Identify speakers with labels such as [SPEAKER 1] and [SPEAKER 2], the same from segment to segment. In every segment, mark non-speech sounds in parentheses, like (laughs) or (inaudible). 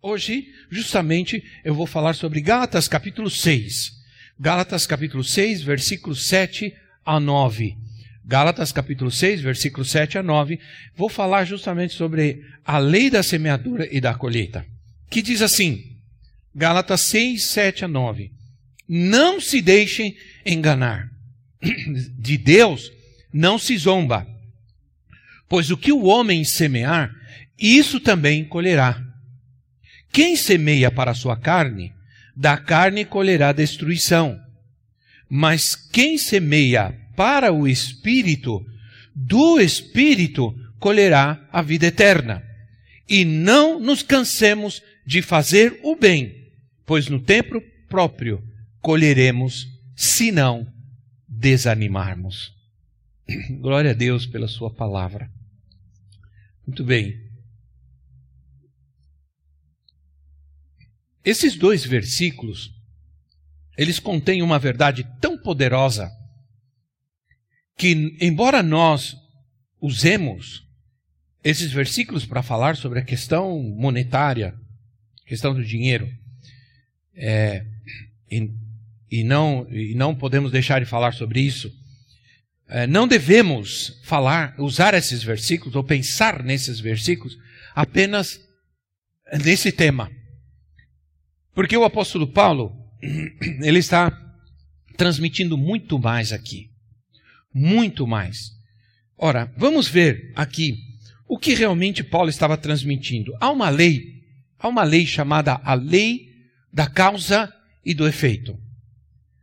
[SPEAKER 1] Hoje, justamente, eu vou falar sobre Gálatas capítulo 6. Gálatas capítulo 6, versículos 7 a 9. Gálatas capítulo 6, versículos 7 a 9. Vou falar justamente sobre a lei da semeadura e da colheita. Que diz assim: Gálatas 6, 7 a 9. Não se deixem enganar. (clears throat) De Deus não se zomba. Pois o que o homem semear, isso também colherá. Quem semeia para a sua carne, da carne colherá destruição. Mas quem semeia para o espírito, do espírito colherá a vida eterna. E não nos cansemos de fazer o bem, pois no tempo próprio colheremos, se não desanimarmos. (clears throat) Glória a Deus pela Sua palavra. Muito bem. Esses dois versículos, eles contêm uma verdade tão poderosa que, embora nós usemos esses versículos para falar sobre a questão monetária, questão do dinheiro, é, e, e, não, e não podemos deixar de falar sobre isso. É, não devemos falar, usar esses versículos ou pensar nesses versículos apenas nesse tema. Porque o apóstolo Paulo, (clears throat) ele está transmitindo muito mais aqui. Muito mais. Ora, vamos ver aqui o que realmente Paulo estava transmitindo. Há uma lei, há uma lei chamada a lei da causa e do efeito,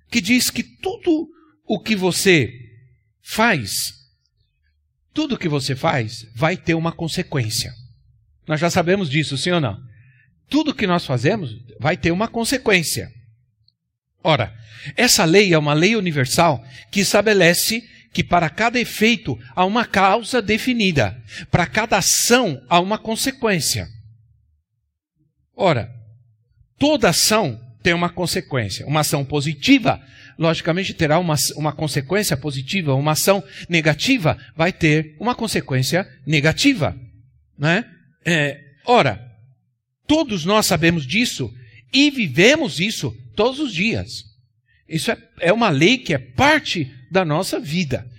[SPEAKER 1] que diz que tudo o que você faz, tudo o que você faz vai ter uma consequência. Nós já sabemos disso, sim ou não? Tudo que nós fazemos vai ter uma consequência. Ora, essa lei é uma lei universal que estabelece que para cada efeito há uma causa definida, para cada ação há uma consequência. Ora, Toda ação tem uma consequência. Uma ação positiva, logicamente, terá uma, uma consequência positiva. Uma ação negativa vai ter uma consequência negativa. Né? É, ora, todos nós sabemos disso e vivemos isso todos os dias. Isso é, é uma lei que é parte da nossa vida.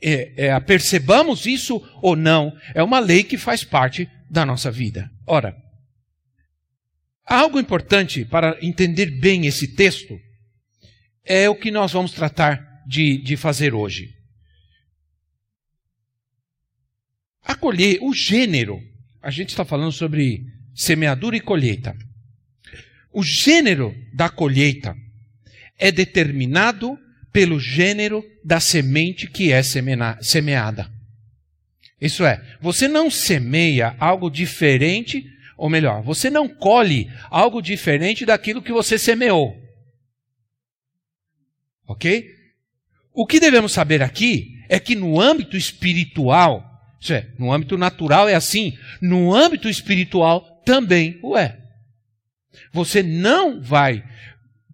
[SPEAKER 1] É, é, percebamos isso ou não, é uma lei que faz parte da nossa vida. Ora, Algo importante para entender bem esse texto é o que nós vamos tratar de, de fazer hoje. Acolher o gênero. A gente está falando sobre semeadura e colheita. O gênero da colheita é determinado pelo gênero da semente que é semeada. Isso é, você não semeia algo diferente ou melhor, você não colhe algo diferente daquilo que você semeou. Ok? O que devemos saber aqui é que no âmbito espiritual, isso é, no âmbito natural é assim, no âmbito espiritual também o é. Você não vai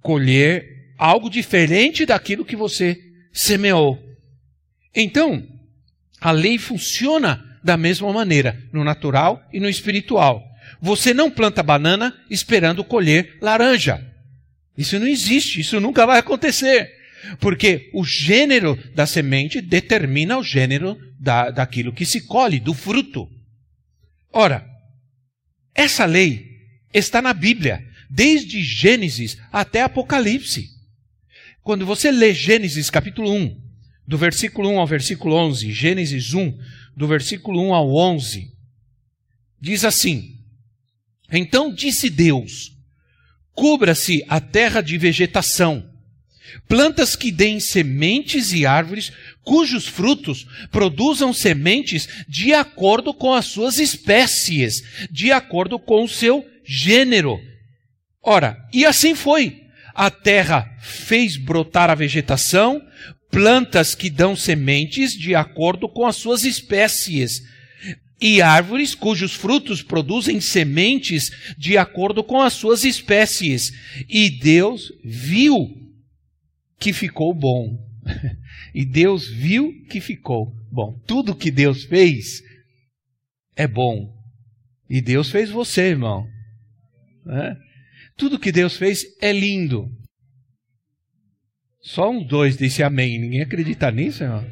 [SPEAKER 1] colher algo diferente daquilo que você semeou. Então, a lei funciona da mesma maneira, no natural e no espiritual. Você não planta banana esperando colher laranja. Isso não existe, isso nunca vai acontecer. Porque o gênero da semente determina o gênero da, daquilo que se colhe, do fruto. Ora, essa lei está na Bíblia, desde Gênesis até Apocalipse. Quando você lê Gênesis capítulo 1, do versículo 1 ao versículo 11, Gênesis 1, do versículo 1 ao 11, diz assim: então disse Deus: Cubra-se a terra de vegetação, plantas que deem sementes e árvores cujos frutos produzam sementes de acordo com as suas espécies, de acordo com o seu gênero. Ora, e assim foi. A terra fez brotar a vegetação, plantas que dão sementes de acordo com as suas espécies, e árvores cujos frutos produzem sementes de acordo com as suas espécies. E Deus viu que ficou bom. (laughs) e Deus viu que ficou bom. Tudo que Deus fez é bom. E Deus fez você, irmão. É? Tudo que Deus fez é lindo. Só um dois disse amém. Ninguém acredita nisso, irmão?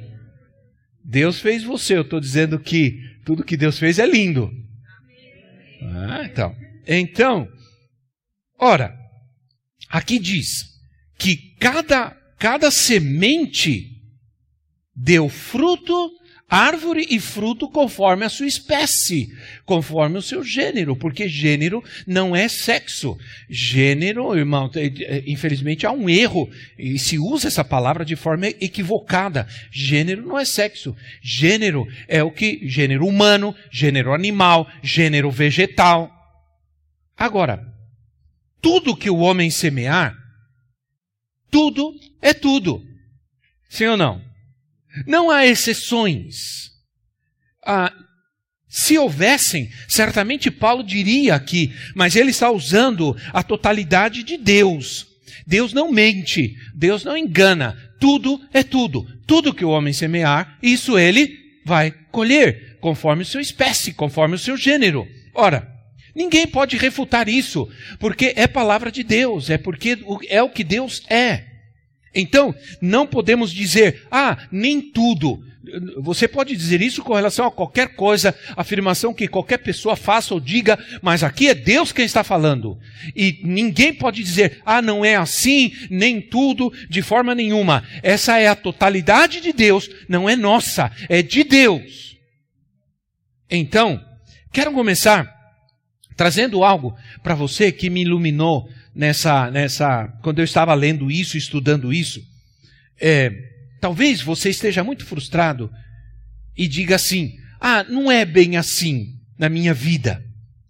[SPEAKER 1] Deus fez você. Eu estou dizendo que tudo que Deus fez é lindo. Ah, então. Então, ora, aqui diz que cada, cada semente deu fruto árvore e fruto conforme a sua espécie, conforme o seu gênero, porque gênero não é sexo. Gênero, irmão, é, é, infelizmente há um erro e se usa essa palavra de forma equivocada. Gênero não é sexo. Gênero é o que gênero humano, gênero animal, gênero vegetal. Agora, tudo que o homem semear, tudo é tudo. Sim ou não? Não há exceções. Ah, se houvessem, certamente Paulo diria aqui, mas ele está usando a totalidade de Deus. Deus não mente, Deus não engana, tudo é tudo. Tudo que o homem semear, isso ele vai colher, conforme sua espécie, conforme o seu gênero. Ora, ninguém pode refutar isso, porque é palavra de Deus, é porque é o que Deus é. Então, não podemos dizer, ah, nem tudo. Você pode dizer isso com relação a qualquer coisa, afirmação que qualquer pessoa faça ou diga, mas aqui é Deus quem está falando. E ninguém pode dizer, ah, não é assim, nem tudo, de forma nenhuma. Essa é a totalidade de Deus, não é nossa, é de Deus. Então, quero começar trazendo algo para você que me iluminou nessa, nessa, quando eu estava lendo isso, estudando isso, é, talvez você esteja muito frustrado e diga assim: ah, não é bem assim na minha vida,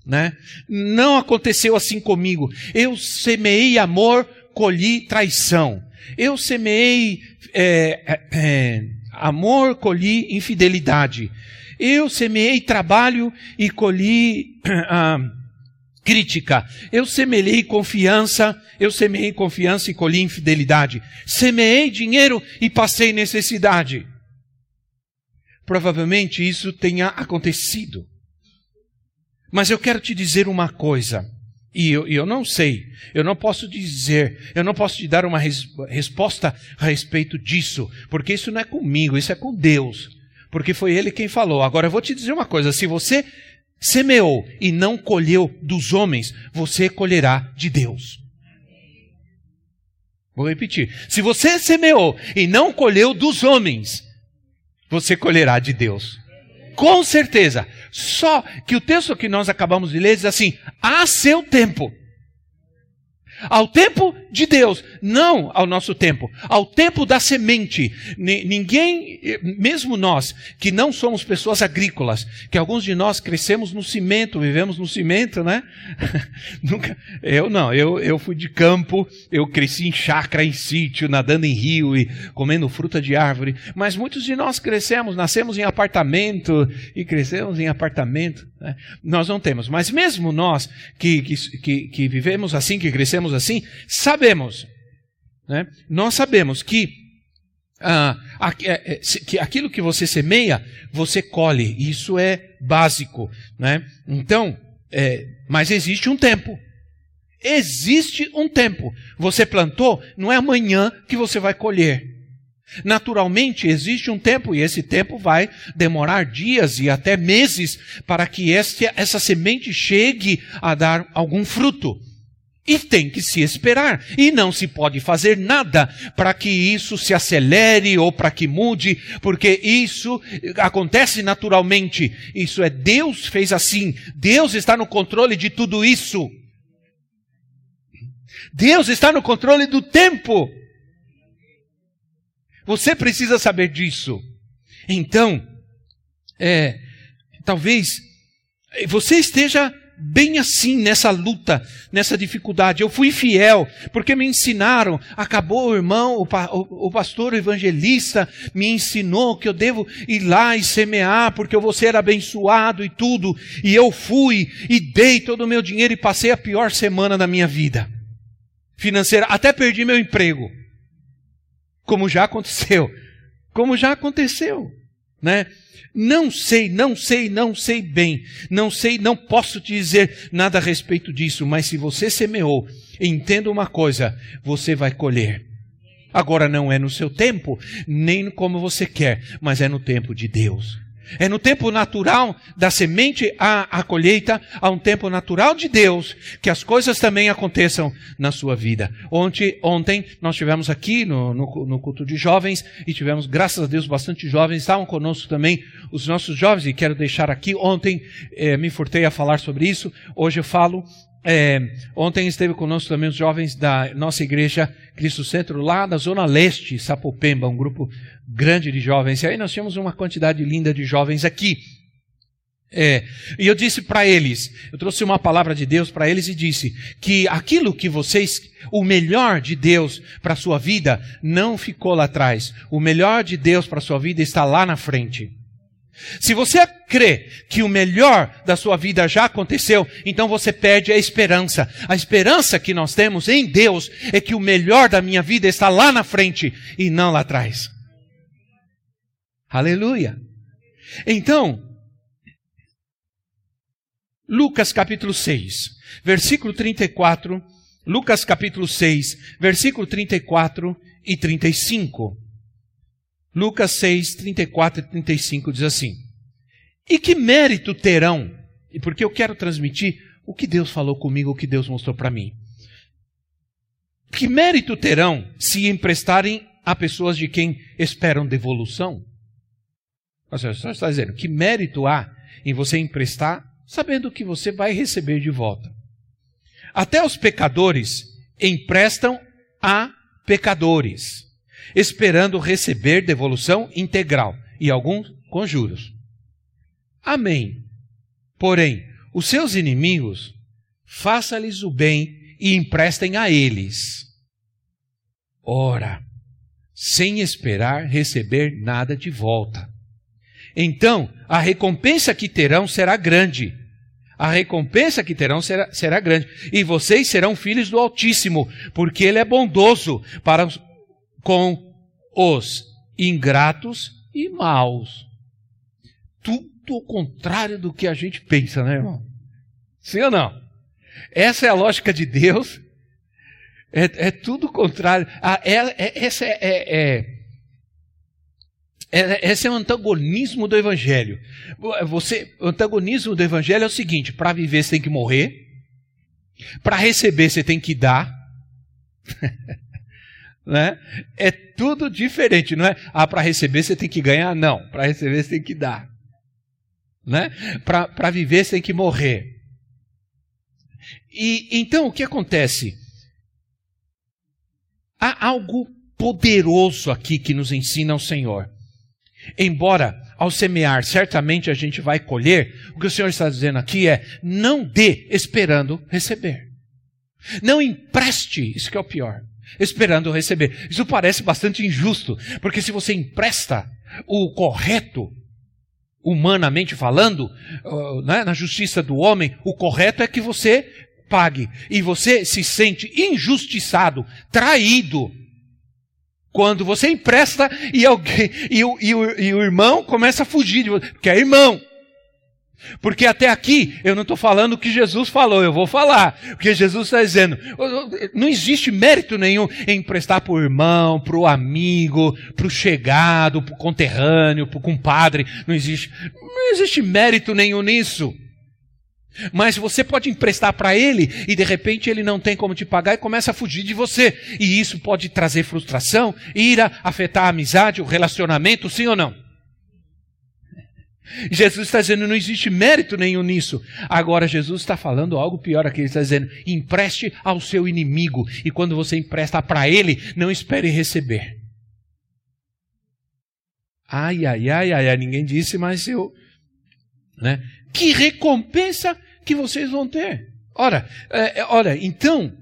[SPEAKER 1] né? Não aconteceu assim comigo. Eu semeei amor, colhi traição. Eu semeei é, é, é amor, colhi infidelidade. Eu semeei trabalho e colhi (clears throat) ah, crítica. Eu semeei confiança, eu semeei confiança e colhi infidelidade. Semeei dinheiro e passei necessidade. Provavelmente isso tenha acontecido. Mas eu quero te dizer uma coisa. E eu, eu não sei, eu não posso dizer, eu não posso te dar uma res, resposta a respeito disso, porque isso não é comigo, isso é com Deus, porque foi Ele quem falou. Agora eu vou te dizer uma coisa: se você semeou e não colheu dos homens, você colherá de Deus. Vou repetir. Se você semeou e não colheu dos homens, você colherá de Deus. Com certeza. Só que o texto que nós acabamos de ler diz assim: a seu tempo ao tempo de Deus, não ao nosso tempo, ao tempo da semente. Ninguém, mesmo nós, que não somos pessoas agrícolas, que alguns de nós crescemos no cimento, vivemos no cimento, né? (laughs) Nunca, eu não, eu, eu fui de campo, eu cresci em chácara, em sítio, nadando em rio e comendo fruta de árvore, mas muitos de nós crescemos, nascemos em apartamento e crescemos em apartamento. Né? Nós não temos, mas mesmo nós que, que, que vivemos assim, que crescemos assim, sabemos, né? nós sabemos que, ah, é, é, que aquilo que você semeia, você colhe. Isso é básico. Né? Então, é, mas existe um tempo. Existe um tempo. Você plantou, não é amanhã que você vai colher. Naturalmente, existe um tempo, e esse tempo vai demorar dias e até meses para que este, essa semente chegue a dar algum fruto. E tem que se esperar. E não se pode fazer nada para que isso se acelere ou para que mude, porque isso acontece naturalmente. Isso é Deus fez assim. Deus está no controle de tudo isso. Deus está no controle do tempo. Você precisa saber disso. Então, é, talvez você esteja bem assim nessa luta, nessa dificuldade. Eu fui fiel, porque me ensinaram. Acabou o irmão, o, o, pastor o evangelista me ensinou que eu devo ir lá e semear, porque eu vou ser abençoado e tudo. E eu fui e dei todo o meu dinheiro e passei a pior semana da minha vida financeira. Até perdi meu emprego. Como já aconteceu. Como já aconteceu, né? Não sei, não sei, não sei bem. Não sei, não posso te dizer nada a respeito disso, mas se você semeou, entenda uma coisa, você vai colher. Agora não é no seu tempo, nem como você quer, mas é no tempo de Deus. É no tempo natural da semente à, à colheita, há um tempo natural de Deus, que as coisas também aconteçam na sua vida. Ontem, ontem nós tivemos aqui no, no, no culto de jovens, e tivemos, graças a Deus, bastante jovens, estavam conosco também os nossos jovens, e quero deixar aqui, ontem eh, me furtei a falar sobre isso, hoje eu falo é, ontem esteve conosco também os jovens da nossa igreja Cristo Centro, lá da Zona Leste, Sapopemba, um grupo grande de jovens. E aí nós tínhamos uma quantidade linda de jovens aqui. É, e eu disse para eles, eu trouxe uma palavra de Deus para eles e disse que aquilo que vocês, o melhor de Deus para a sua vida, não ficou lá atrás. O melhor de Deus para a sua vida está lá na frente. Se você crê que o melhor da sua vida já aconteceu, então você perde a esperança. A esperança que nós temos em Deus é que o melhor da minha vida está lá na frente e não lá atrás. Aleluia. Então, Lucas capítulo 6, versículo 34, Lucas capítulo 6, versículo 34 e 35. Lucas 6, 34 e 35 diz assim: E que mérito terão? E porque eu quero transmitir o que Deus falou comigo, o que Deus mostrou para mim. Que mérito terão se emprestarem a pessoas de quem esperam devolução? Você só está dizendo, que mérito há em você emprestar sabendo que você vai receber de volta? Até os pecadores emprestam a pecadores esperando receber devolução integral e alguns com juros. Amém. Porém, os seus inimigos, faça-lhes o bem e emprestem a eles. Ora, sem esperar receber nada de volta. Então, a recompensa que terão será grande. A recompensa que terão será, será grande. E vocês serão filhos do Altíssimo, porque Ele é bondoso para com os ingratos e maus. Tudo o contrário do que a gente pensa, né, irmão? Sim ou não? Essa é a lógica de Deus. É, é tudo o contrário. Ah, é, é, essa é, é, é, esse é o antagonismo do Evangelho. Você, o antagonismo do Evangelho é o seguinte: para viver você tem que morrer, para receber você tem que dar. (laughs) Né? É tudo diferente, não é? Ah, para receber você tem que ganhar? Não, para receber você tem que dar. Né? Para viver você tem que morrer. E então o que acontece? Há algo poderoso aqui que nos ensina o Senhor. Embora ao semear certamente a gente vai colher, o que o Senhor está dizendo aqui é: não dê esperando receber. Não empreste, isso que é o pior esperando receber. Isso parece bastante injusto, porque se você empresta o correto, humanamente falando, né, na justiça do homem, o correto é que você pague. E você se sente injustiçado, traído, quando você empresta e, alguém, e, o, e, o, e o irmão começa a fugir de você, porque é irmão. Porque até aqui eu não estou falando o que Jesus falou, eu vou falar. Porque Jesus está dizendo: não existe mérito nenhum em emprestar para o irmão, para o amigo, para o chegado, para o conterrâneo, para o compadre. Não existe, não existe mérito nenhum nisso. Mas você pode emprestar para ele e de repente ele não tem como te pagar e começa a fugir de você. E isso pode trazer frustração, ira, afetar a amizade, o relacionamento, sim ou não? Jesus está dizendo, não existe mérito nenhum nisso. Agora, Jesus está falando algo pior aqui. Ele está dizendo, empreste ao seu inimigo. E quando você empresta para ele, não espere receber. Ai, ai, ai, ai, ai, ninguém disse, mas eu. Né? Que recompensa que vocês vão ter. Ora, é, é ora, então,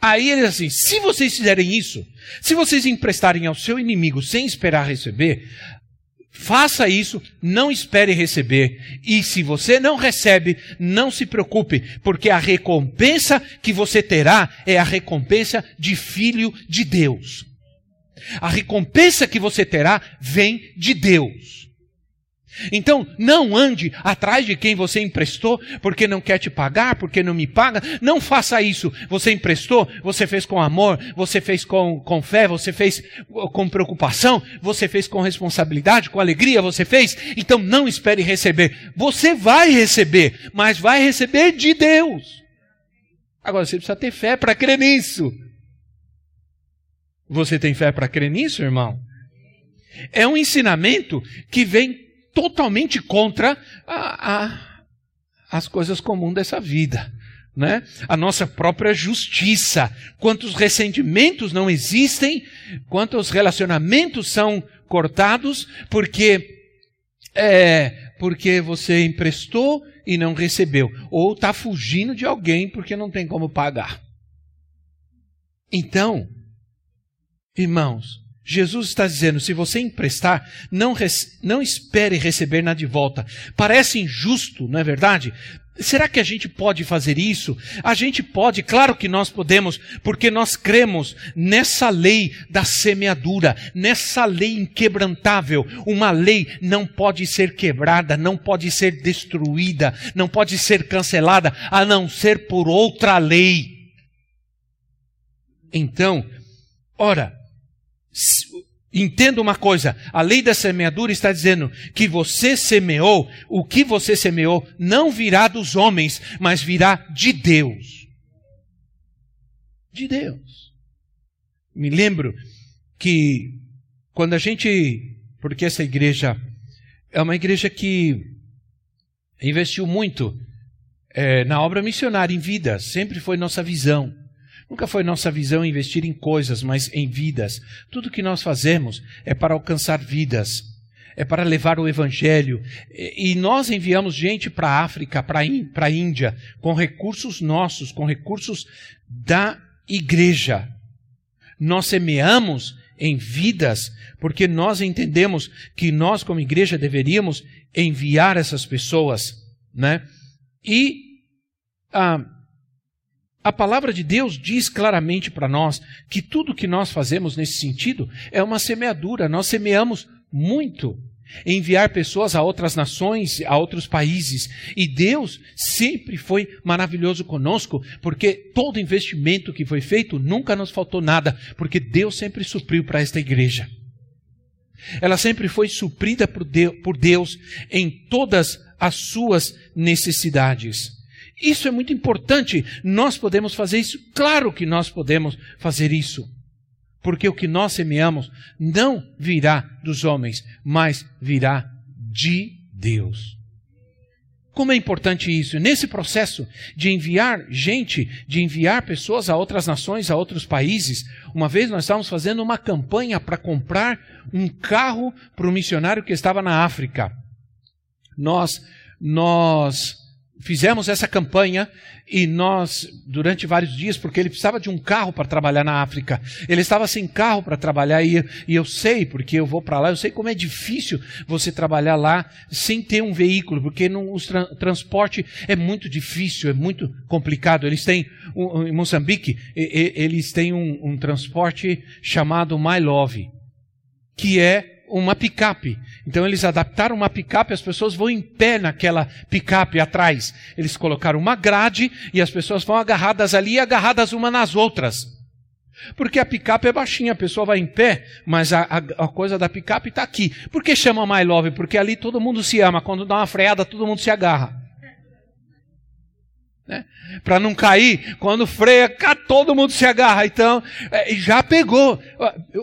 [SPEAKER 1] aí ele diz assim: se vocês fizerem isso, se vocês emprestarem ao seu inimigo sem esperar receber, Faça isso, não espere receber. E se você não recebe, não se preocupe, porque a recompensa que você terá é a recompensa de filho de Deus. A recompensa que você terá vem de Deus. Então, não ande atrás de quem você emprestou porque não quer te pagar, porque não me paga. Não faça isso. Você emprestou, você fez com amor, você fez com, com fé, você fez com preocupação, você fez com responsabilidade, com alegria, você fez. Então, não espere receber. Você vai receber, mas vai receber de Deus. Agora, você precisa ter fé para crer nisso. Você tem fé para crer nisso, irmão? É um ensinamento que vem totalmente contra a, a, as coisas comuns dessa vida. Né? A nossa própria justiça. Quantos ressentimentos não existem, quantos relacionamentos são cortados, porque é, porque você emprestou e não recebeu, ou está fugindo de alguém porque não tem como pagar. Então, irmãos, Jesus está dizendo: se você emprestar, não, não espere receber nada de volta. Parece injusto, não é verdade? Será que a gente pode fazer isso? A gente pode, claro que nós podemos, porque nós cremos nessa lei da semeadura, nessa lei inquebrantável. Uma lei não pode ser quebrada, não pode ser destruída, não pode ser cancelada, a não ser por outra lei. Então, ora, Entenda uma coisa, a lei da semeadura está dizendo que você semeou, o que você semeou não virá dos homens, mas virá de Deus. De Deus. Me lembro que quando a gente, porque essa igreja é uma igreja que investiu muito é, na obra missionária em vida, sempre foi nossa visão. Nunca foi nossa visão investir em coisas, mas em vidas. Tudo que nós fazemos é para alcançar vidas, é para levar o Evangelho. E nós enviamos gente para a África, para a Índia, com recursos nossos, com recursos da igreja. Nós semeamos em vidas, porque nós entendemos que nós, como igreja, deveríamos enviar essas pessoas, né? E. Ah, a palavra de Deus diz claramente para nós que tudo que nós fazemos nesse sentido é uma semeadura. Nós semeamos muito enviar pessoas a outras nações, a outros países. E Deus sempre foi maravilhoso conosco, porque todo investimento que foi feito nunca nos faltou nada, porque Deus sempre supriu para esta igreja. Ela sempre foi suprida por Deus em todas as suas necessidades. Isso é muito importante. Nós podemos fazer isso? Claro que nós podemos fazer isso. Porque o que nós semeamos não virá dos homens, mas virá de Deus. Como é importante isso? Nesse processo de enviar gente, de enviar pessoas a outras nações, a outros países, uma vez nós estávamos fazendo uma campanha para comprar um carro para um missionário que estava na África. Nós, nós fizemos essa campanha e nós, durante vários dias, porque ele precisava de um carro para trabalhar na África, ele estava sem carro para trabalhar e, e, eu sei, porque eu vou para lá, eu sei como é difícil você trabalhar lá sem ter um veículo, porque no, o tra transporte é muito difícil, é muito complicado. Eles têm, um, em Moçambique, e, e, eles têm um, um transporte chamado My Love, que é uma picape. Então eles adaptaram uma picape, as pessoas vão em pé naquela picape atrás. Eles colocaram uma grade e as pessoas vão agarradas ali, agarradas uma nas outras. Porque a picape é baixinha, a pessoa vai em pé, mas a, a, a coisa da picape está aqui. Por que chama My Love? Porque ali todo mundo se ama. Quando dá uma freada, todo mundo se agarra. Né? Para não cair, quando freia, todo mundo se agarra. Então, é, já pegou.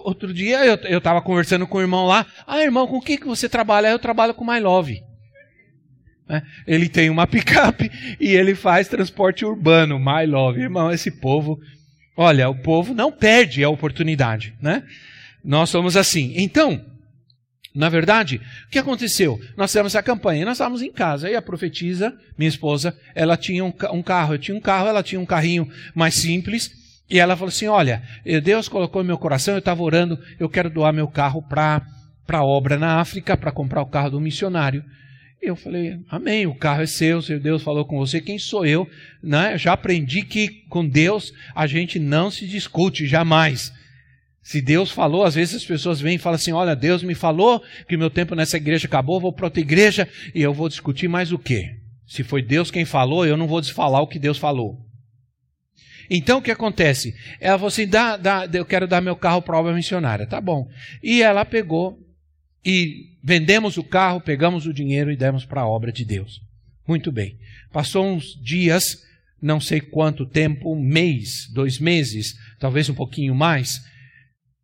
[SPEAKER 1] Outro dia eu estava conversando com o irmão lá. Ah, irmão, com o que, que você trabalha? Eu trabalho com My Love. Né? Ele tem uma picape (laughs) e ele faz transporte urbano, My Love. Irmão, esse povo, olha, o povo não perde a oportunidade. Né? Nós somos assim. Então, Na verdade, o que aconteceu? Nós fizemos essa campanha, nós estávamos em casa, e a profetisa, minha esposa, ela tinha um, um, carro, eu tinha um carro, ela tinha um carrinho mais simples, e ela falou assim: Olha, Deus colocou no meu coração, eu estava orando, eu quero doar meu carro para a obra na África, para comprar o carro do missionário. Eu falei, amém, o carro é seu, se Deus falou com você, quem sou eu? Né? Já aprendi que com Deus a gente não se discute, jamais. Se Deus falou, às vezes as pessoas vêm e falam assim: Olha, Deus me falou que meu tempo nessa igreja acabou, vou para outra igreja e eu vou discutir mais o quê? Se foi Deus quem falou, eu não vou desfalar o que Deus falou. Então o que acontece? Ela falou assim: dá, dá, eu quero dar meu carro para obra missionária. Tá bom. E ela pegou e vendemos o carro, pegamos o dinheiro e demos para a obra de Deus. Muito bem. Passou uns dias, não sei quanto tempo, um mês, dois meses, talvez um pouquinho mais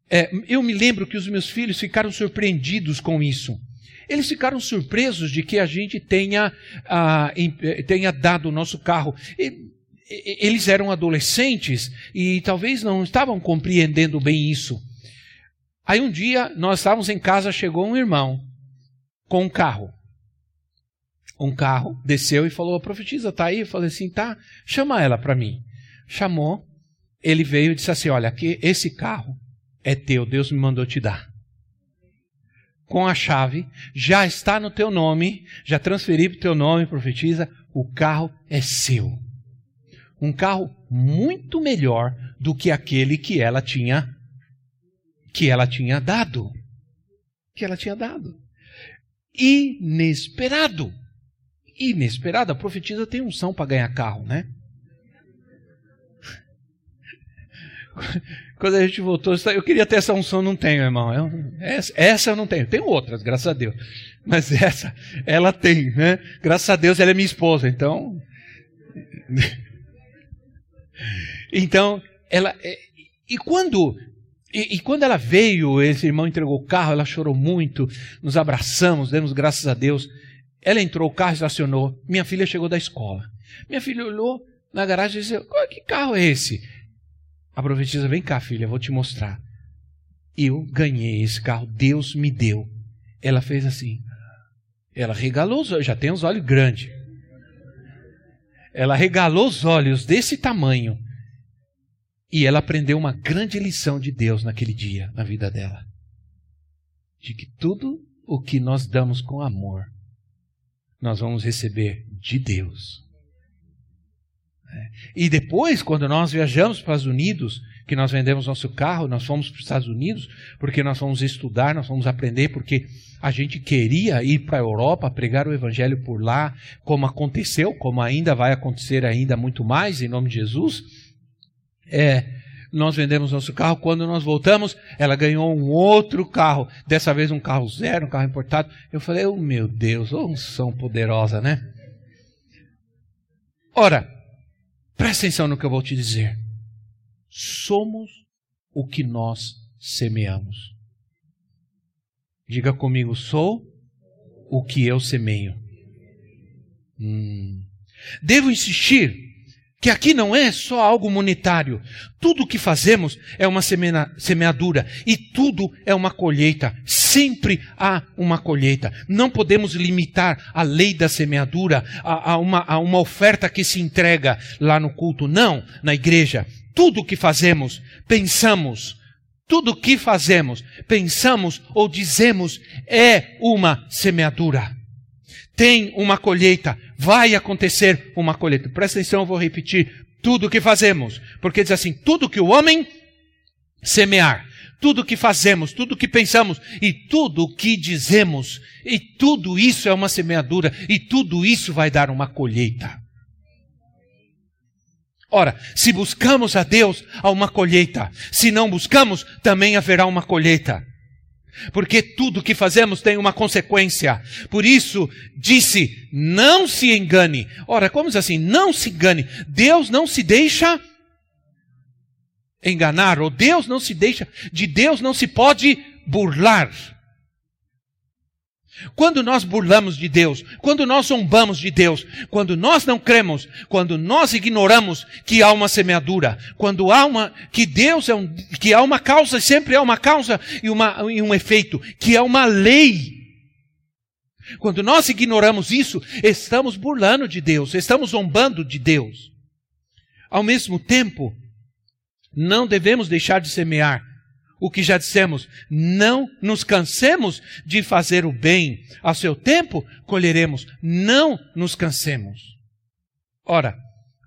[SPEAKER 1] é, eu me lembro que os meus filhos ficaram surpreendidos com isso. Eles ficaram surpresos de que a gente tenha, ah, eh, tenha dado o nosso carro. E, eles eram adolescentes e talvez não estavam compreendendo bem isso. Aí um dia nós estávamos em casa, chegou um irmão com um carro. Um carro, desceu e falou: A profetisa está aí? Eu falei assim: tá, chama ela para mim. Chamou, ele veio e disse assim: Olha, aqui, esse carro é teu, Deus me mandou te dar. Com a chave, já está no teu nome, já transferi para o teu nome, profetiza, o carro é seu. Um carro muito melhor do que aquele que ela tinha que ela tinha dado. Que ela tinha dado. Inesperado. Inesperado. A profetisa tem unção para ganhar carro, né? (laughs) Quando a gente voltou, eu queria ter essa unção, não tenho, irmão. Eu, essa, essa, eu não tenho. Tenho outras, graças a Deus. Mas essa, ela tem, né? Graças a Deus ela é minha esposa, então. (laughs) então, ela. É, e quando. E, e quando ela veio, esse irmão entregou o carro, ela chorou muito, nos abraçamos, demos graças a Deus. Ela entrou, o carro estacionou. Minha filha chegou da escola. Minha filha olhou na garagem e disse: Que carro é esse? A profetisa, vem cá, filha, vou te mostrar. Eu ganhei esse carro, Deus me deu. Ela fez assim. Ela regalou os olhos, já tem os olhos grandes. Ela regalou os olhos desse tamanho. E ela aprendeu uma grande lição de Deus naquele dia, na vida dela. De que tudo o que nós damos com amor, nós vamos receber de Deus. E depois, quando nós viajamos para os Estados Unidos, que nós vendemos nosso carro, nós fomos para os Estados Unidos, porque nós fomos estudar, nós fomos aprender, porque a gente queria ir para a Europa, pregar o Evangelho por lá, como aconteceu, como ainda vai acontecer ainda muito mais, em nome de Jesus. É, nós vendemos nosso carro, quando nós voltamos, ela ganhou um outro carro, dessa vez um carro zero, um carro importado. Eu falei, oh meu Deus, oh, unção poderosa, né? Ora, Presta atenção no que eu vou te dizer. Somos o que nós semeamos. Diga comigo, sou o que eu semeio. Hum. Devo insistir que aqui não é só algo monetário. Tudo o que fazemos é uma semeadura e tudo é uma colheita. Sempre há uma colheita. Não podemos limitar a lei da semeadura a, a, uma, a uma oferta que se entrega lá no culto. Não, na igreja. Tudo o que fazemos, pensamos, tudo o que fazemos, pensamos ou dizemos é uma semeadura tem uma colheita, vai acontecer uma colheita. Presta atenção, eu vou repetir tudo o que fazemos, porque diz assim: tudo que o homem semear, tudo que fazemos, tudo que pensamos e tudo que dizemos, e tudo isso é uma semeadura, e tudo isso vai dar uma colheita. Ora, se buscamos a Deus, há uma colheita. Se não buscamos, também haverá uma colheita. Porque tudo que fazemos tem uma consequência. Por isso, disse: não se engane. Ora, como diz assim? Não se engane. Deus não se deixa enganar, ou Deus não se deixa, de Deus não se pode burlar. Quando nós burlamos de Deus, quando nós zombamos de Deus, quando nós não cremos, quando nós ignoramos que há uma semeadura, quando há uma, que Deus é um, que há uma causa, sempre há uma causa e, uma, e um efeito, que é uma lei. Quando nós ignoramos isso, estamos burlando de Deus, estamos zombando de Deus. Ao mesmo tempo, não devemos deixar de semear, o que já dissemos, não nos cansemos de fazer o bem. A seu tempo colheremos, não nos cansemos. Ora,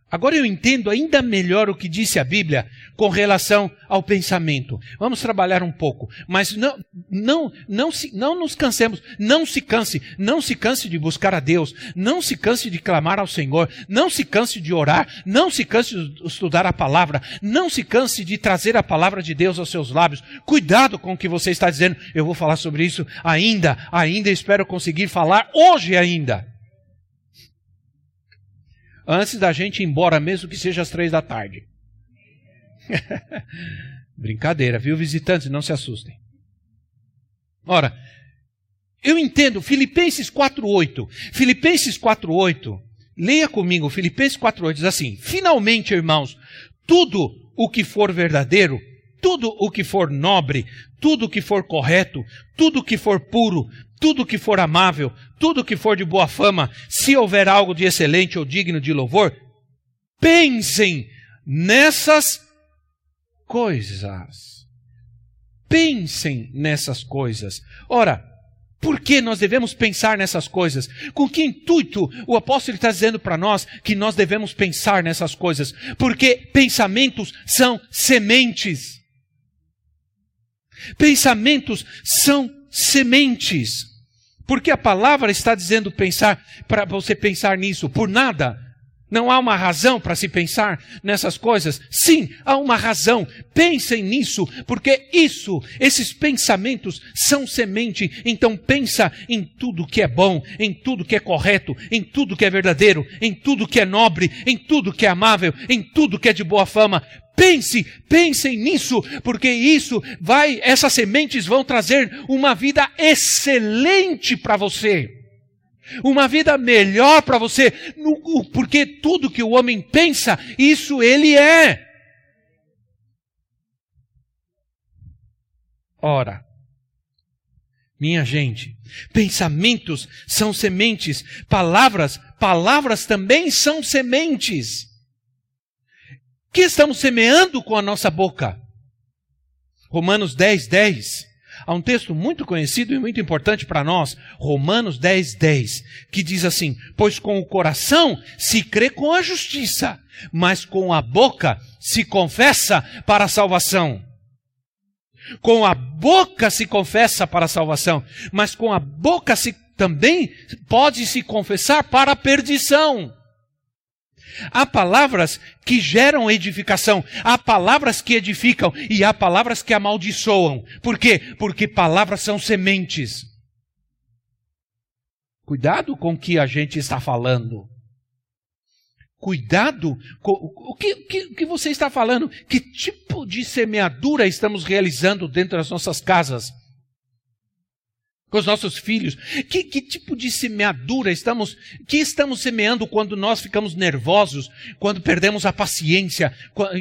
[SPEAKER 1] Agora eu entendo ainda melhor o que disse a Bíblia com relação ao pensamento. Vamos trabalhar um pouco, mas não, não, não, se, não nos cansemos, não se canse, não se canse de buscar a Deus, não se canse de clamar ao Senhor, não se canse de orar, não se canse de estudar a palavra, não se canse de trazer a palavra de Deus aos seus lábios. Cuidado com o que você está dizendo. Eu vou falar sobre isso ainda, ainda. Espero conseguir falar hoje ainda antes da gente ir embora, mesmo que seja às três da tarde. (laughs) Brincadeira, viu, visitantes? Não se assustem. Ora, eu entendo, Filipenses 4.8. Filipenses 4.8, leia comigo, Filipenses 4.8 diz assim: Finalmente, irmãos, tudo o que for verdadeiro, tudo o que for nobre, tudo o que for correto, tudo o que for puro, tudo que for amável, tudo que for de boa fama, se houver algo de excelente ou digno de louvor, pensem nessas coisas. Pensem nessas coisas. Ora, por que nós devemos pensar nessas coisas? Com que intuito o apóstolo está dizendo para nós que nós devemos pensar nessas coisas? Porque pensamentos são sementes. Pensamentos são sementes. Porque a palavra está dizendo pensar, para você pensar nisso, por nada. Não há uma razão para se pensar nessas coisas? Sim, há uma razão. Pensem nisso, porque isso, esses pensamentos são semente. Então pensa em tudo que é bom, em tudo que é correto, em tudo que é verdadeiro, em tudo que é nobre, em tudo que é amável, em tudo que é de boa fama. Pense, pensem nisso, porque isso vai, essas sementes vão trazer uma vida excelente para você. Uma vida melhor para você, porque tudo que o homem pensa, isso ele é. Ora, minha gente, pensamentos são sementes, palavras, palavras também são sementes que estamos semeando com a nossa boca? Romanos 10, 10. Há um texto muito conhecido e muito importante para nós, Romanos 10, 10, que diz assim: Pois com o coração se crê com a justiça, mas com a boca se confessa para a salvação. Com a boca se confessa para a salvação, mas com a boca se também pode se confessar para a perdição. Há palavras que geram edificação, há palavras que edificam e há palavras que amaldiçoam. Por quê? Porque palavras são sementes. Cuidado com o que a gente está falando. Cuidado com o que, que, que você está falando. Que tipo de semeadura estamos realizando dentro das nossas casas? Com os nossos filhos? Que, que tipo de semeadura estamos, que estamos semeando quando nós ficamos nervosos, quando perdemos a paciência,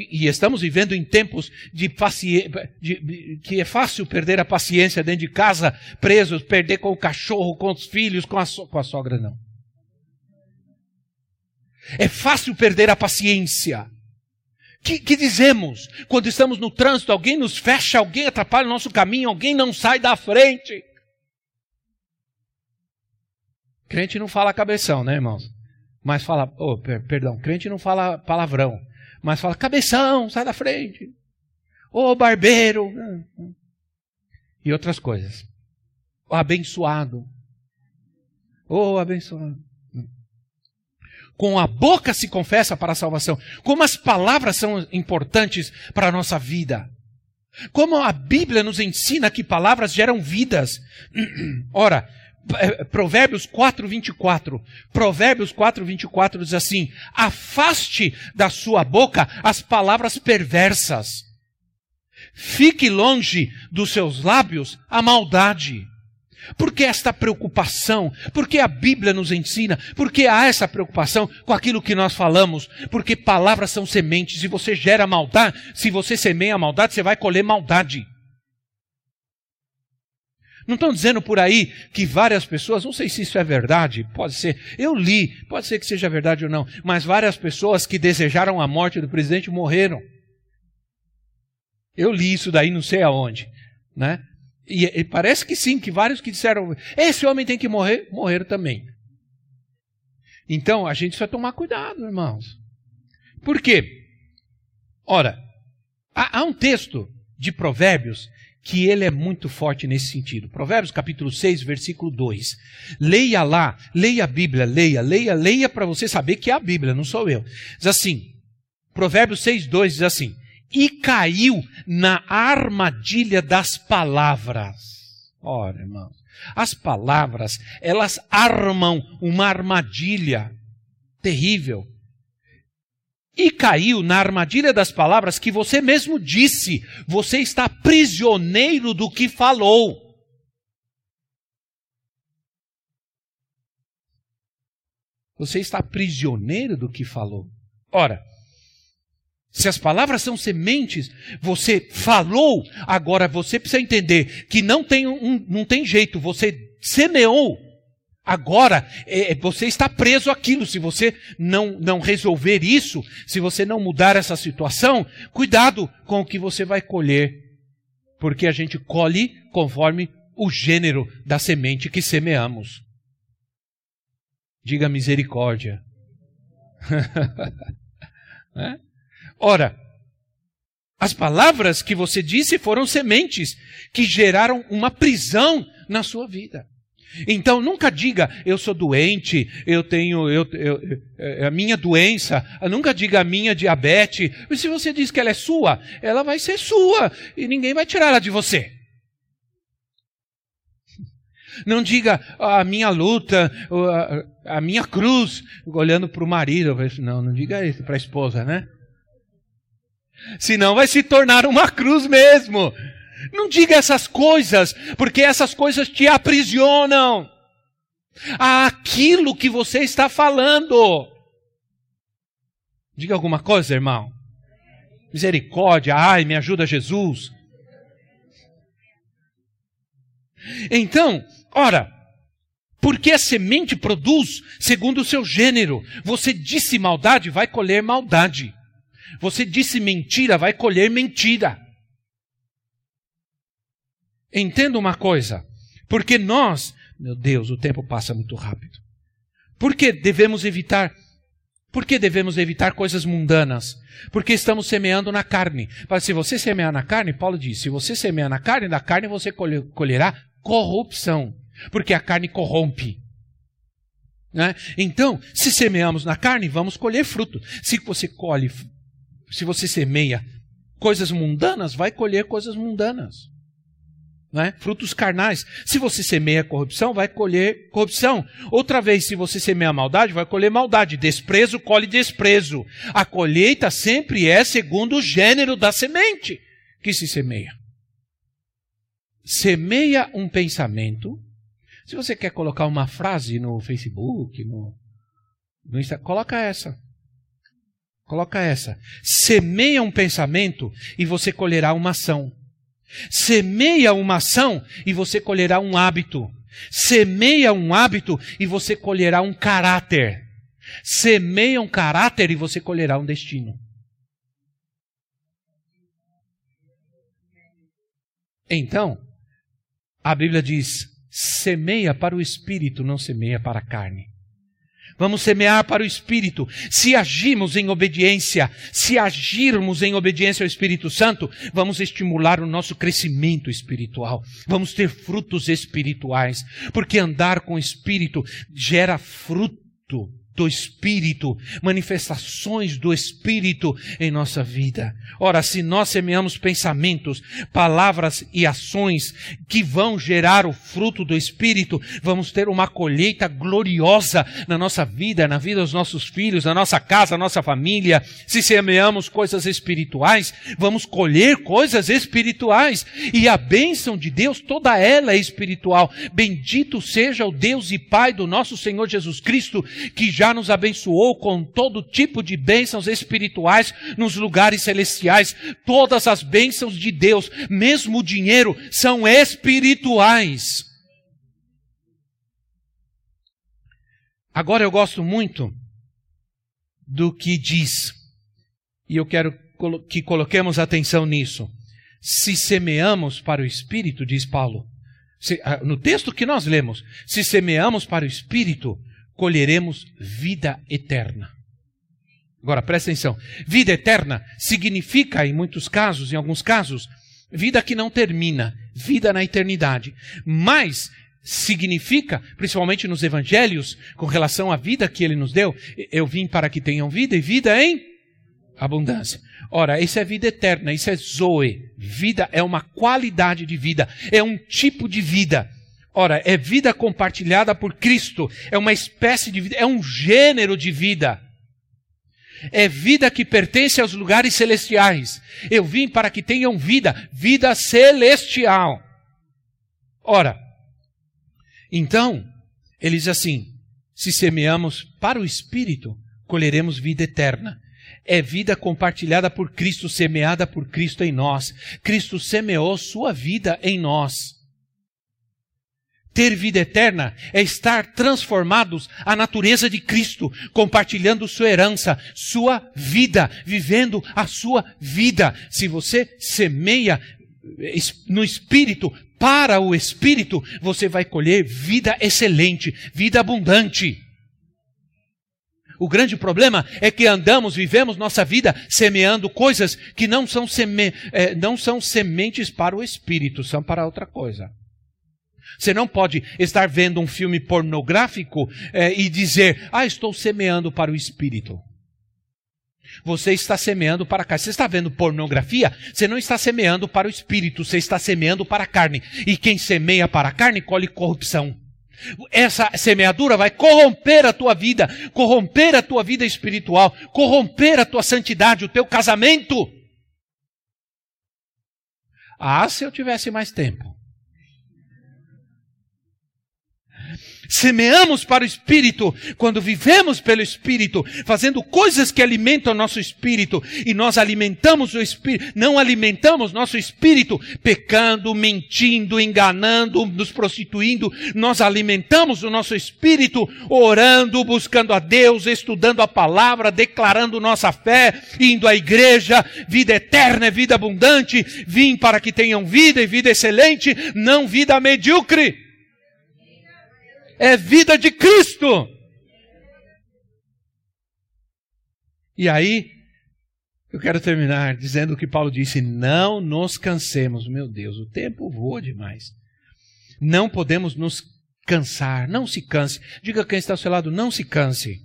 [SPEAKER 1] e estamos vivendo em tempos de, paciência, de, que é fácil perder a paciência dentro de casa, presos, perder com o cachorro, com os filhos, com a, so, com a sogra, não. É fácil perder a paciência. Que, que, dizemos quando estamos no trânsito, alguém nos fecha, alguém atrapalha o nosso caminho, alguém não sai da frente. Crente não fala cabeção, né, irmãos? Mas fala, oh, per perdão, crente não fala palavrão, mas fala cabeção, sai da frente. Ô oh, barbeiro. E outras coisas. O abençoado. Oh, abençoado. Com a boca se confessa para a salvação. Como as palavras são importantes para a nossa vida. Como a Bíblia nos ensina que palavras geram vidas. (clears throat) Ora, Provérbios 4, 24. Provérbios 4, 24 diz assim: Afaste da sua boca as palavras perversas. Fique longe dos seus lábios a maldade. Por que esta preocupação? Por que a Bíblia nos ensina? Por que há essa preocupação com aquilo que nós falamos? Porque palavras são sementes e você gera maldade. Se você semeia maldade, você vai colher maldade. Não estão dizendo por aí que várias pessoas, não sei se isso é verdade, pode ser, eu li, pode ser que seja verdade ou não, mas várias pessoas que desejaram a morte do presidente morreram. Eu li isso daí não sei aonde, né? E, e parece que sim, que vários que disseram, esse homem tem que morrer, morreram também. Então, a gente precisa tomar cuidado, irmãos. Por quê? Ora, há, há um texto de Provérbios que ele é muito forte nesse sentido. Provérbios capítulo 6, versículo 2. Leia lá, leia a Bíblia, leia, leia, leia para você saber que é a Bíblia, não sou eu. Diz assim, Provérbios 6, 2 diz assim, e caiu na armadilha das palavras. Ora, irmãos, as palavras, elas armam uma armadilha terrível e caiu na armadilha das palavras que você mesmo disse. Você está prisioneiro do que falou. Você está prisioneiro do que falou. Ora, se as palavras são sementes, você falou, agora você precisa entender que não tem, um, não tem jeito, você semeou Agora, é, é, você está preso àquilo. Se você não, não resolver isso, se você não mudar essa situação, cuidado com o que você vai colher. Porque a gente colhe conforme o gênero da semente que semeamos. Diga misericórdia. (laughs) é? Ora, as palavras que você disse foram sementes que geraram uma prisão na sua vida. Então nunca diga eu sou doente, eu tenho eu, eu, eu, é a minha doença, nunca diga a minha diabetes. Mas se você diz que ela é sua, ela vai ser sua e ninguém vai tirar ela de você. Não diga a minha luta, a minha cruz, olhando para o marido. Não, não diga isso para a esposa, né? Senão vai se tornar uma cruz mesmo. Não diga essas coisas, porque essas coisas te aprisionam àquilo que você está falando. Diga alguma coisa, irmão. Misericórdia, ai, me ajuda Jesus. Então, ora, porque a semente produz segundo o seu gênero. Você disse maldade, vai colher maldade. Você disse mentira, vai colher mentira. Entenda uma coisa, porque nós, meu Deus, o tempo passa muito rápido. Por que devemos evitar? Por que devemos evitar coisas mundanas? Porque estamos semeando na carne. Mas se você semear na carne, Paulo diz: se você semear na carne, da carne você colherá corrupção. Porque a carne corrompe. Né? Então, se semeamos na carne, vamos colher fruto. Se você colhe, se você semeia coisas mundanas, vai colher coisas mundanas né? frutos carnais. Se você semeia corrupção, vai colher corrupção. Outra vez, se você semeia maldade, vai colher maldade. Desprezo, colhe desprezo. A colheita sempre é segundo o gênero da semente que se semeia. Semeia um pensamento. Se você quer colocar uma frase no Facebook, no, no Instagram, coloca essa. Coloca essa. Semeia um pensamento e você colherá uma ação. Semeia uma ação e você colherá um hábito. Semeia um hábito e você colherá um caráter. Semeia um caráter e você colherá um destino. Então, a Bíblia diz: semeia para o espírito, não semeia para a carne. Vamos semear para o Espírito. Se agirmos em obediência, se agirmos em obediência ao Espírito Santo, vamos estimular o nosso crescimento espiritual. Vamos ter frutos espirituais. Porque andar com o Espírito gera fruto do Espírito, manifestações do Espírito em nossa vida. Ora, se nós semeamos pensamentos, palavras e ações que vão gerar o fruto do Espírito, vamos ter uma colheita gloriosa na nossa vida, na vida dos nossos filhos, na nossa casa, na nossa família. Se semeamos coisas espirituais, vamos colher coisas espirituais. E a bênção de Deus, toda ela é espiritual. Bendito seja o Deus e Pai do nosso Senhor Jesus Cristo, que já já nos abençoou com todo tipo de bênçãos espirituais nos lugares celestiais. Todas as bênçãos de Deus, mesmo o dinheiro, são espirituais. Agora eu gosto muito do que diz, e eu quero que coloquemos atenção nisso. Se semeamos para o Espírito, diz Paulo, ah, no texto que nós lemos, se semeamos para o Espírito, colheremos vida eterna. Agora, presta atenção. Vida eterna significa, em muitos casos, em alguns casos, vida que não termina, vida na eternidade. Mas significa, principalmente nos evangelhos, com relação à vida que ele nos deu, eu vim para que tenham vida e vida em abundância. Ora, isso é vida eterna, isso é Zoe. Vida é uma qualidade de vida, é um tipo de vida. Ora, é vida compartilhada por Cristo, é uma espécie de vida, é um gênero de vida. É vida que pertence aos lugares celestiais. Eu vim para que tenham vida, vida celestial. Ora, então, ele diz assim: se semeamos para o Espírito, colheremos vida eterna. É vida compartilhada por Cristo, semeada por Cristo em nós. Cristo semeou sua vida em nós. Ter vida eterna é estar transformados à natureza de Cristo, compartilhando sua herança, sua vida, vivendo a sua vida. Se você semeia no espírito para o espírito, você vai colher vida excelente, vida abundante. O grande problema é que andamos, vivemos nossa vida semeando coisas que não são, seme, é, não são sementes para o espírito, são para outra coisa. Você não pode estar vendo um filme pornográfico é, e dizer, ah, estou semeando para o espírito. Você está semeando para a carne. Você está vendo pornografia? Você não está semeando para o espírito, você está semeando para a carne. E quem semeia para a carne colhe corrupção. Essa semeadura vai corromper a tua vida, corromper a tua vida espiritual, corromper a tua santidade, o teu casamento. Ah, se eu tivesse mais tempo. Semeamos para o Espírito. Quando vivemos pelo Espírito, fazendo coisas que alimentam o nosso espírito, e nós alimentamos o espírito, não alimentamos nosso espírito pecando, mentindo, enganando, nos prostituindo, nós alimentamos o nosso espírito orando, buscando a Deus, estudando a palavra, declarando nossa fé, indo à igreja, vida eterna, vida abundante, vim para que tenham vida e vida excelente, não vida medíocre é vida de Cristo. E aí, eu quero terminar dizendo o que Paulo disse: não nos cansemos. Meu Deus, o tempo voa demais. Não podemos nos cansar, não se canse. Diga quem está ao seu lado: não se canse.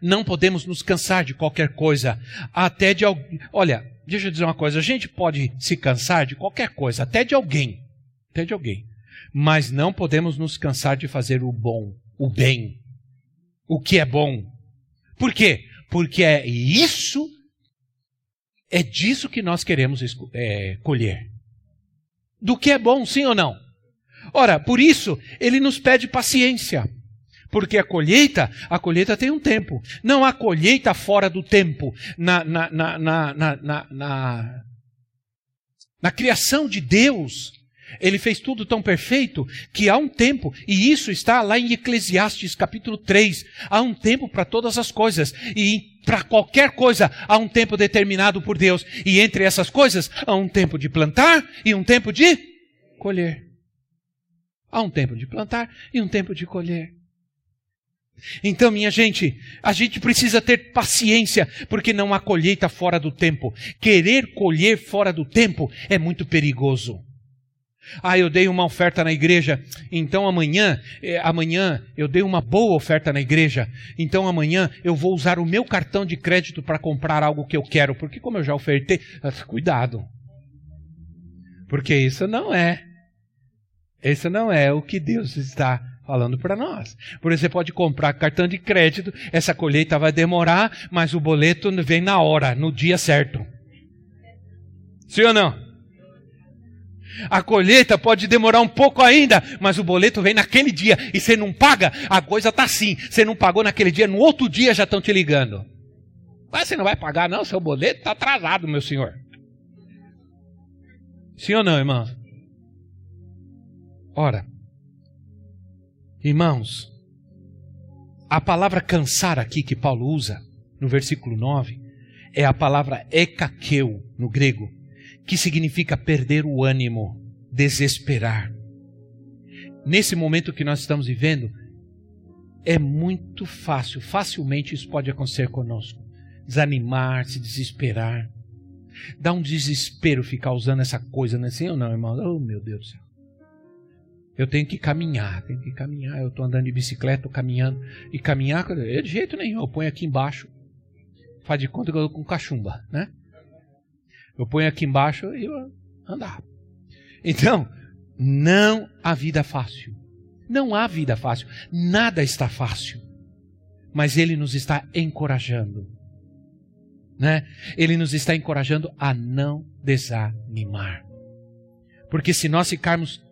[SPEAKER 1] Não podemos nos cansar de qualquer coisa, até de alguém. Olha, deixa eu dizer uma coisa: a gente pode se cansar de qualquer coisa, até de alguém. Até de alguém mas não podemos nos cansar de fazer o bom, o bem, o que é bom. Por quê? Porque é isso, é disso que nós queremos é, colher. Do que é bom, sim ou não? Ora, por isso, ele nos pede paciência. Porque a colheita, a colheita tem um tempo. Não há colheita fora do tempo. Na, na, na, na, na, na, na criação de Deus, ele fez tudo tão perfeito que há um tempo, e isso está lá em Eclesiastes capítulo 3, há um tempo para todas as coisas, e para qualquer coisa há um tempo determinado por Deus, e entre essas coisas há um tempo de plantar e um tempo de colher. Há um tempo de plantar e um tempo de colher. Então, minha gente, a gente precisa ter paciência, porque não há colheita fora do tempo. Querer colher fora do tempo é muito perigoso. Ah, eu dei uma oferta na igreja, então amanhã, eh, amanhã eu dei uma boa oferta na igreja, então amanhã eu vou usar o meu cartão de crédito para comprar algo que eu quero, porque como eu já ofertei, ah, cuidado. Porque isso não é. Isso não é o que Deus está falando para nós. Por exemplo, você pode comprar cartão de crédito, essa colheita vai demorar, mas o boleto vem na hora, no dia certo. Sim ou não? A colheita pode demorar um pouco ainda, mas o boleto vem naquele dia e você não paga, a coisa está assim. Você não pagou naquele dia, no outro dia já estão te ligando. Mas você não vai pagar, não, seu boleto está atrasado, meu senhor. Sim ou não, irmão? Ora, irmãos, a palavra cansar aqui que Paulo usa, no versículo 9, é a palavra ekakeu no grego que significa perder o ânimo, desesperar. Nesse momento que nós estamos vivendo, é muito fácil, facilmente isso pode acontecer conosco. Desanimar, se desesperar. Dá um desespero ficar usando essa coisa, não é assim ou não, irmão? Oh, meu Deus do céu. Eu tenho que caminhar, tenho que caminhar. Eu estou andando de bicicleta, estou caminhando. E caminhar, de jeito nenhum, eu ponho aqui embaixo. Faz de conta que eu estou com cachumba, né? Eu ponho aqui embaixo e eu andar. Então, não há vida fácil. Não há vida fácil. Nada está fácil. Mas Ele nos está encorajando. Né? Ele nos está encorajando a não desanimar. Porque se nós ficarmos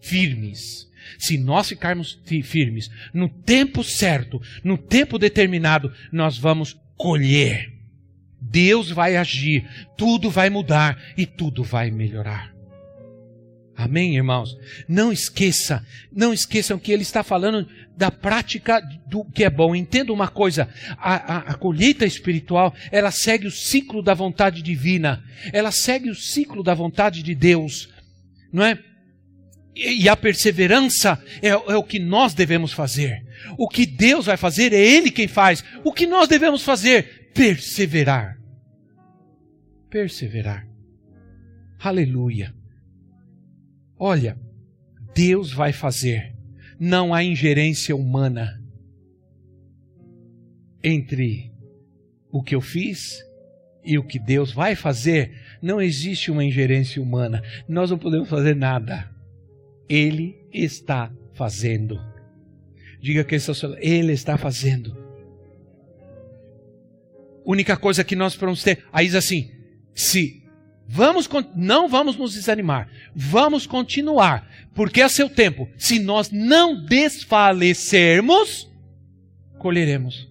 [SPEAKER 1] firmes, se nós ficarmos firmes no tempo certo, no tempo determinado, nós vamos colher Deus vai agir, tudo vai mudar e tudo vai melhorar. Amém, irmãos? Não esqueça, não esqueçam que ele está falando da prática do que é bom. Entenda uma coisa: a, a, a, colheita espiritual ela segue o ciclo da vontade divina, ela segue o ciclo da vontade de Deus, não é? E, e a perseverança é, é o que nós devemos fazer. O que Deus vai fazer é Ele quem faz. O que nós devemos fazer? Perseverar perseverar. Aleluia. Olha, Deus vai fazer. Não há ingerência humana entre o que eu fiz e o que Deus vai fazer. Não existe uma ingerência humana. Nós não podemos fazer nada. Ele está fazendo. Diga que ele está fazendo. Única coisa que nós podemos ter, aí diz assim: se vamos não vamos nos desanimar, vamos continuar, porque é seu tempo. Se nós não desfalecermos, colheremos.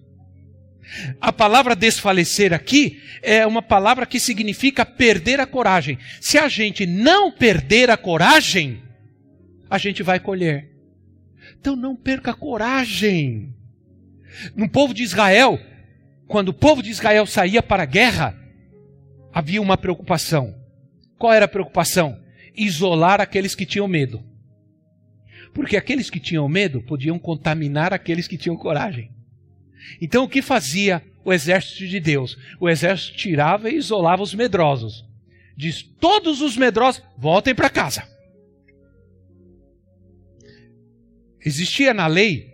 [SPEAKER 1] A palavra desfalecer aqui é uma palavra que significa perder a coragem. Se a gente não perder a coragem, a gente vai colher. Então não perca a coragem. No povo de Israel, quando o povo de Israel saía para a guerra, havia uma preocupação. Qual era a preocupação? Isolar aqueles que tinham medo. Porque aqueles que tinham medo podiam contaminar aqueles que tinham coragem. Então o que fazia o exército de Deus? O exército tirava e isolava os medrosos. Diz: todos os medrosos voltem para casa. Existia na lei,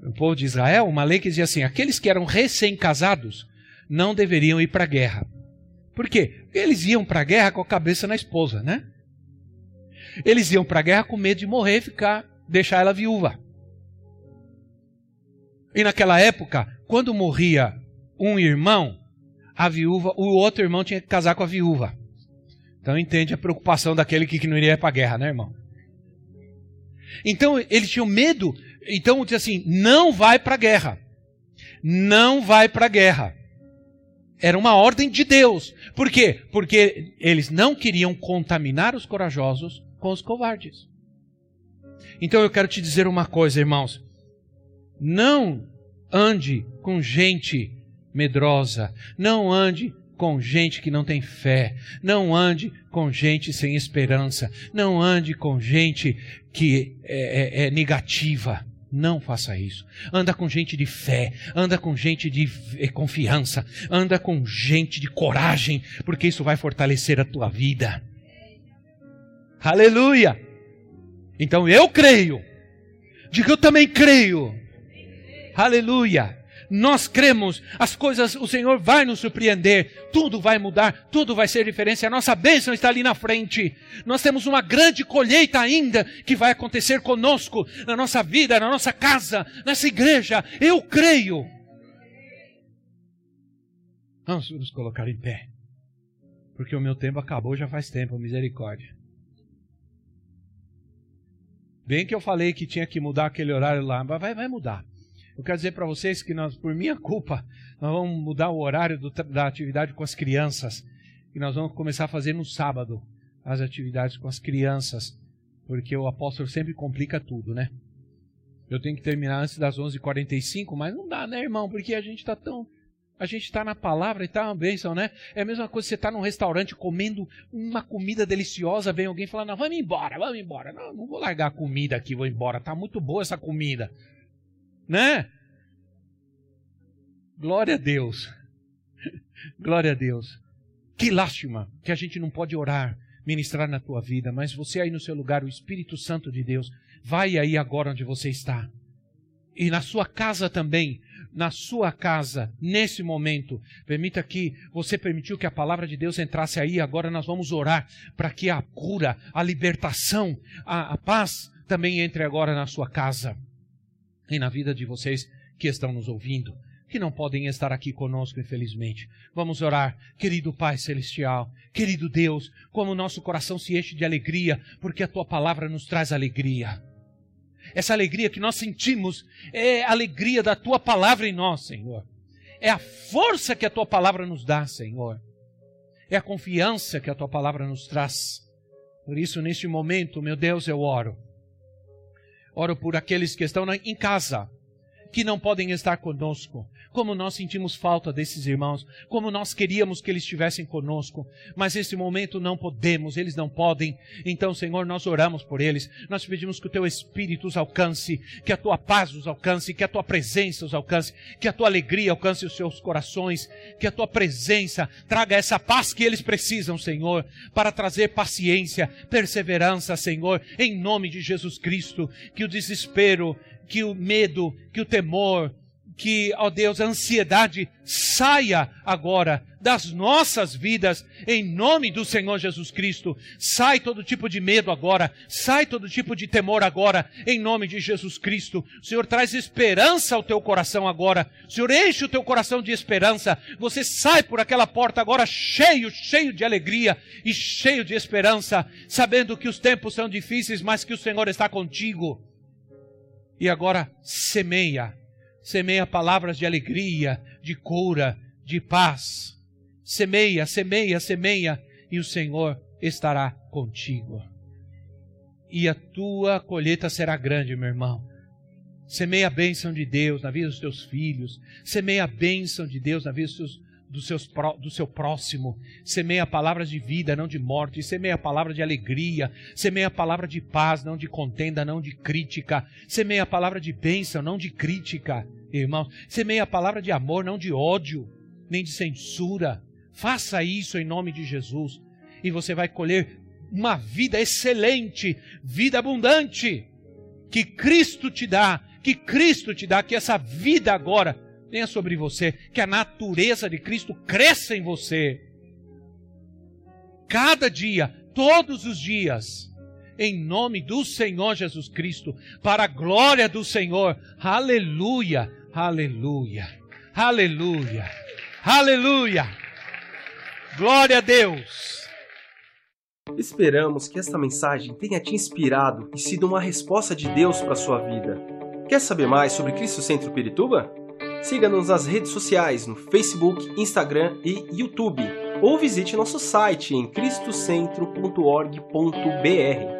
[SPEAKER 1] no povo de Israel, uma lei que dizia assim: aqueles que eram recém-casados não deveriam ir para a guerra. Por quê? Porque eles iam para a guerra com a cabeça na esposa, né? Eles iam para a guerra com medo de morrer e ficar, deixar ela viúva. E naquela época, quando morria um irmão, a viúva, o outro irmão tinha que casar com a viúva. Então entende a preocupação daquele que não iria para a guerra, né, irmão? Então eles tinham medo. Então diz assim: não vai para a guerra. Não vai para a guerra. Era uma ordem de Deus. Por quê? Porque eles não queriam contaminar os corajosos com os covardes. Então eu quero te dizer uma coisa, irmãos. Não ande com gente medrosa. Não ande com gente que não tem fé. Não ande com gente sem esperança. Não ande com gente que é, é, é negativa. Não faça isso. Anda com gente de fé, anda com gente de eh, confiança, anda com gente de coragem, porque isso vai fortalecer a tua vida. Aleluia! Então eu creio. Diga eu também creio. Aleluia! Nós cremos, as coisas, o Senhor vai nos surpreender, tudo vai mudar, tudo vai ser diferente. A nossa bênção está ali na frente. Nós temos uma grande colheita ainda que vai acontecer conosco, na nossa vida, na nossa casa, nessa igreja. Eu creio. Vamos nos colocar em pé, porque o meu tempo acabou já faz tempo, misericórdia. Bem que eu falei que tinha que mudar aquele horário lá, mas vai, vai mudar. Eu quero dizer para vocês que nós, por minha culpa, nós vamos mudar o horário do, da atividade com as crianças. E nós vamos começar a fazer no sábado as atividades com as crianças. Porque o apóstolo sempre complica tudo, né? Eu tenho que terminar antes das 11h45, mas não dá, né, irmão? Porque a gente está tão. A gente está na palavra e está uma bênção, né? É a mesma coisa você está num restaurante comendo uma comida deliciosa, vem alguém falando, não, vamos embora, vamos embora. Não, não vou largar a comida aqui, vou embora. Tá muito boa essa comida né? Glória a Deus. (laughs) Glória a Deus. Que lástima que a gente não pode orar, ministrar na tua vida, mas você aí no seu lugar, o Espírito Santo de Deus, vai aí agora onde você está. E na sua casa também, na sua casa, nesse momento, permita que você permitiu que a palavra de Deus entrasse aí. Agora nós vamos orar para que a cura, a libertação, a, a paz também entre agora na sua casa e na vida de vocês que estão nos ouvindo, que não podem estar aqui conosco, infelizmente. Vamos orar, querido Pai Celestial, querido Deus, como o nosso coração se enche de alegria, porque a tua palavra nos traz alegria. Essa alegria que nós sentimos é a alegria da tua palavra em nós, Senhor. É a força que a tua palavra nos dá, Senhor. É a confiança que a tua palavra nos traz. Por isso, neste momento, meu Deus, eu oro Oro por aqueles que estão em casa, que não podem estar conosco. Como nós sentimos falta desses irmãos, como nós queríamos que eles estivessem conosco, mas nesse momento não podemos, eles não podem. Então, Senhor, nós oramos por eles. Nós pedimos que o teu espírito os alcance, que a tua paz os alcance, que a tua presença os alcance, que a tua alegria alcance os seus corações, que a tua presença traga essa paz que eles precisam, Senhor, para trazer paciência, perseverança, Senhor, em nome de Jesus Cristo, que o desespero, que o medo, que o temor, que, ó Deus, a ansiedade saia agora das nossas vidas, em nome do Senhor Jesus Cristo. Sai todo tipo de medo agora, sai todo tipo de temor agora, em nome de Jesus Cristo. O Senhor traz esperança ao teu coração agora. O Senhor enche o teu coração de esperança. Você sai por aquela porta agora cheio, cheio de alegria e cheio de esperança, sabendo que os tempos são difíceis, mas que o Senhor está contigo. E agora semeia, semeia palavras de alegria, de cura, de paz. Semeia, semeia, semeia, e o Senhor estará contigo. E a tua colheita será grande, meu irmão. Semeia a bênção de Deus na vida dos teus filhos. Semeia a bênção de Deus na vida dos teus do, seus, do seu próximo. Semeia palavras de vida, não de morte. Semeia palavra de alegria. Semeia palavra de paz, não de contenda, não de crítica. Semeia palavra de bênção, não de crítica, irmãos. Semeia a palavra de amor, não de ódio, nem de censura. Faça isso em nome de Jesus. E você vai colher uma vida excelente, vida abundante, que Cristo te dá, que Cristo te dá, que essa vida agora venha sobre você, que a natureza de Cristo cresça em você. Cada dia, todos os dias, em nome do Senhor Jesus Cristo, para a glória do Senhor. Aleluia, aleluia, aleluia, aleluia. Glória a Deus.
[SPEAKER 2] Esperamos que esta mensagem tenha te inspirado e sido uma resposta de Deus para a sua vida. Quer saber mais sobre Cristo Centro Pirituba? Siga-nos nas redes sociais no Facebook, Instagram e YouTube, ou visite nosso site em cristocentro.org.br.